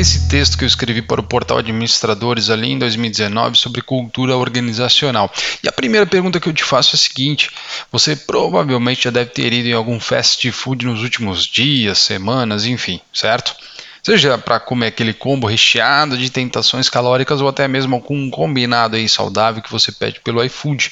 esse texto que eu escrevi para o portal Administradores ali em 2019 sobre cultura organizacional. E a primeira pergunta que eu te faço é a seguinte: você provavelmente já deve ter ido em algum fast food nos últimos dias, semanas, enfim, certo? Seja para comer aquele combo recheado de tentações calóricas ou até mesmo com um combinado aí saudável que você pede pelo iFood.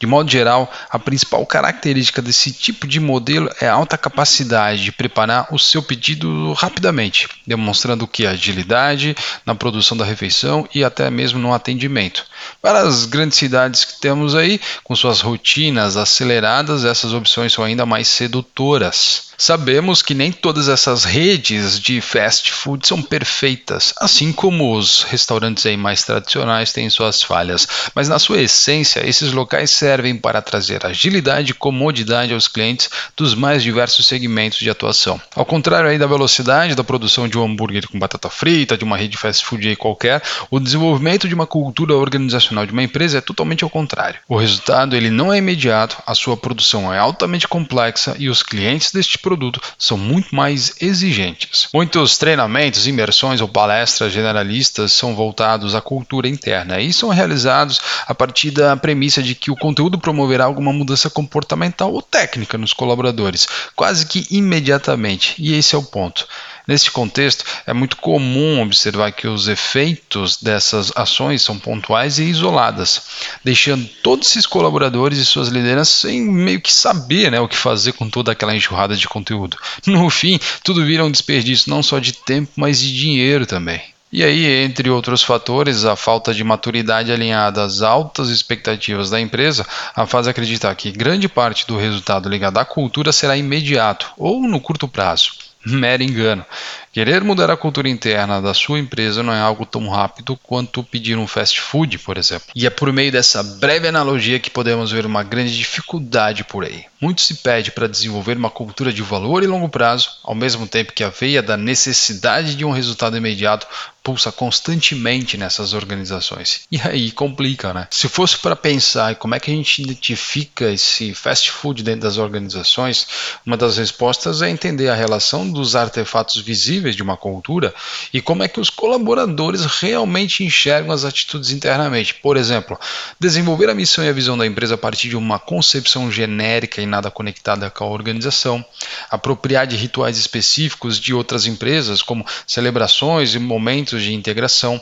De modo geral, a principal característica desse tipo de modelo é a alta capacidade de preparar o seu pedido rapidamente, demonstrando que agilidade na produção da refeição e até mesmo no atendimento. Para as grandes cidades que temos aí, com suas rotinas aceleradas, essas opções são ainda mais sedutoras. Sabemos que nem todas essas redes de fast food são perfeitas, assim como os restaurantes aí mais tradicionais têm suas falhas, mas na sua essência, esses locais servem para trazer agilidade e comodidade aos clientes dos mais diversos segmentos de atuação. Ao contrário aí da velocidade da produção de um hambúrguer com batata frita, de uma rede fast food aí qualquer, o desenvolvimento de uma cultura organizacional de uma empresa é totalmente ao contrário. O resultado ele não é imediato, a sua produção é altamente complexa e os clientes deste produto são muito mais exigentes. Muitos treinamentos, imersões ou palestras generalistas são voltados à cultura interna e são realizados a partir da premissa de que o conteúdo promoverá alguma mudança comportamental ou técnica nos colaboradores, quase que imediatamente, e esse é o ponto. Neste contexto, é muito comum observar que os efeitos dessas ações são pontuais e isoladas, deixando todos esses colaboradores e suas lideranças sem meio que saber né, o que fazer com toda aquela enxurrada de conteúdo. No fim, tudo vira um desperdício não só de tempo, mas de dinheiro também. E aí, entre outros fatores, a falta de maturidade alinhada às altas expectativas da empresa a faz acreditar que grande parte do resultado ligado à cultura será imediato ou no curto prazo mero engano. Querer mudar a cultura interna da sua empresa não é algo tão rápido quanto pedir um fast food, por exemplo. E é por meio dessa breve analogia que podemos ver uma grande dificuldade por aí. Muito se pede para desenvolver uma cultura de valor e longo prazo, ao mesmo tempo que a veia da necessidade de um resultado imediato pulsa constantemente nessas organizações. E aí complica, né? Se fosse para pensar como é que a gente identifica esse fast food dentro das organizações, uma das respostas é entender a relação dos artefatos visíveis de uma cultura e como é que os colaboradores realmente enxergam as atitudes internamente. Por exemplo, desenvolver a missão e a visão da empresa a partir de uma concepção genérica e nada conectada com a organização, apropriar de rituais específicos de outras empresas, como celebrações e momentos de integração,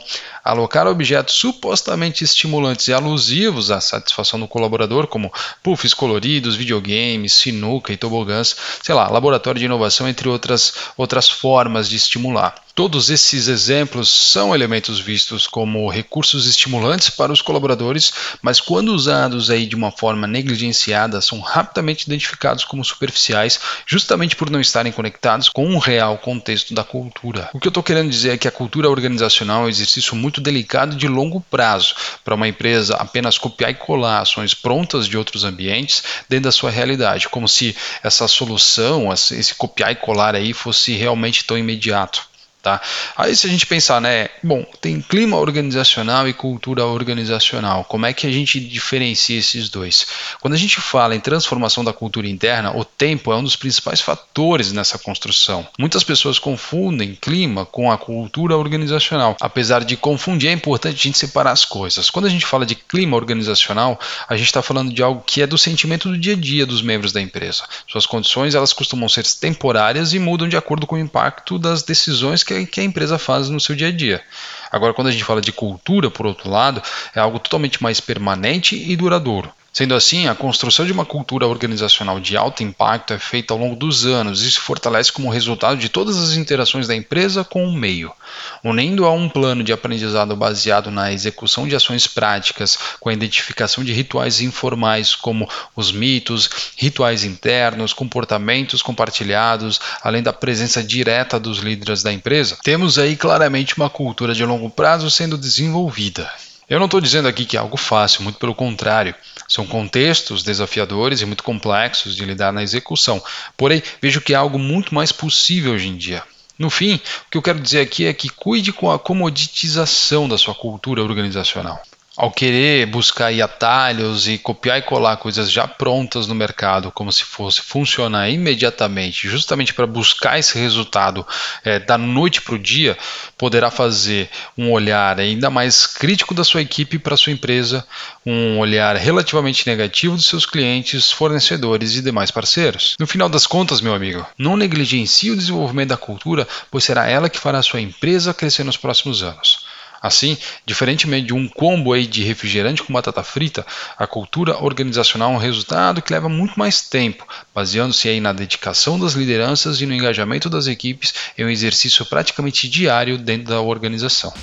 alocar objetos supostamente estimulantes e alusivos à satisfação do colaborador, como puffs coloridos, videogames, sinuca e tobogãs, sei lá, laboratório de inovação, entre outras, outras formas de estimular. Todos esses exemplos são elementos vistos como recursos estimulantes para os colaboradores, mas quando usados aí de uma forma negligenciada, são rapidamente identificados como superficiais, justamente por não estarem conectados com o real contexto da cultura. O que eu estou querendo dizer é que a cultura organizacional é um exercício muito delicado de longo prazo para uma empresa apenas copiar e colar ações prontas de outros ambientes dentro da sua realidade, como se essa solução, esse copiar e colar aí fosse realmente tão imediato. Tá? Aí se a gente pensar, né, bom, tem clima organizacional e cultura organizacional, como é que a gente diferencia esses dois? Quando a gente fala em transformação da cultura interna, o tempo é um dos principais fatores nessa construção. Muitas pessoas confundem clima com a cultura organizacional. Apesar de confundir, é importante a gente separar as coisas. Quando a gente fala de clima organizacional, a gente está falando de algo que é do sentimento do dia a dia dos membros da empresa. Suas condições elas costumam ser temporárias e mudam de acordo com o impacto das decisões que, que a empresa faz no seu dia a dia. Agora, quando a gente fala de cultura, por outro lado, é algo totalmente mais permanente e duradouro. Sendo assim, a construção de uma cultura organizacional de alto impacto é feita ao longo dos anos e se fortalece como resultado de todas as interações da empresa com o meio, unindo a um plano de aprendizado baseado na execução de ações práticas, com a identificação de rituais informais como os mitos, rituais internos, comportamentos compartilhados, além da presença direta dos líderes da empresa. Temos aí claramente uma cultura de longo prazo sendo desenvolvida. Eu não estou dizendo aqui que é algo fácil, muito pelo contrário. São contextos desafiadores e muito complexos de lidar na execução. Porém, vejo que é algo muito mais possível hoje em dia. No fim, o que eu quero dizer aqui é que cuide com a comoditização da sua cultura organizacional. Ao querer buscar atalhos e copiar e colar coisas já prontas no mercado, como se fosse funcionar imediatamente, justamente para buscar esse resultado é, da noite para o dia, poderá fazer um olhar ainda mais crítico da sua equipe para sua empresa, um olhar relativamente negativo dos seus clientes, fornecedores e demais parceiros. No final das contas, meu amigo, não negligencie o desenvolvimento da cultura, pois será ela que fará a sua empresa crescer nos próximos anos. Assim, diferentemente de um combo aí de refrigerante com batata frita, a cultura organizacional é um resultado que leva muito mais tempo, baseando-se aí na dedicação das lideranças e no engajamento das equipes em um exercício praticamente diário dentro da organização.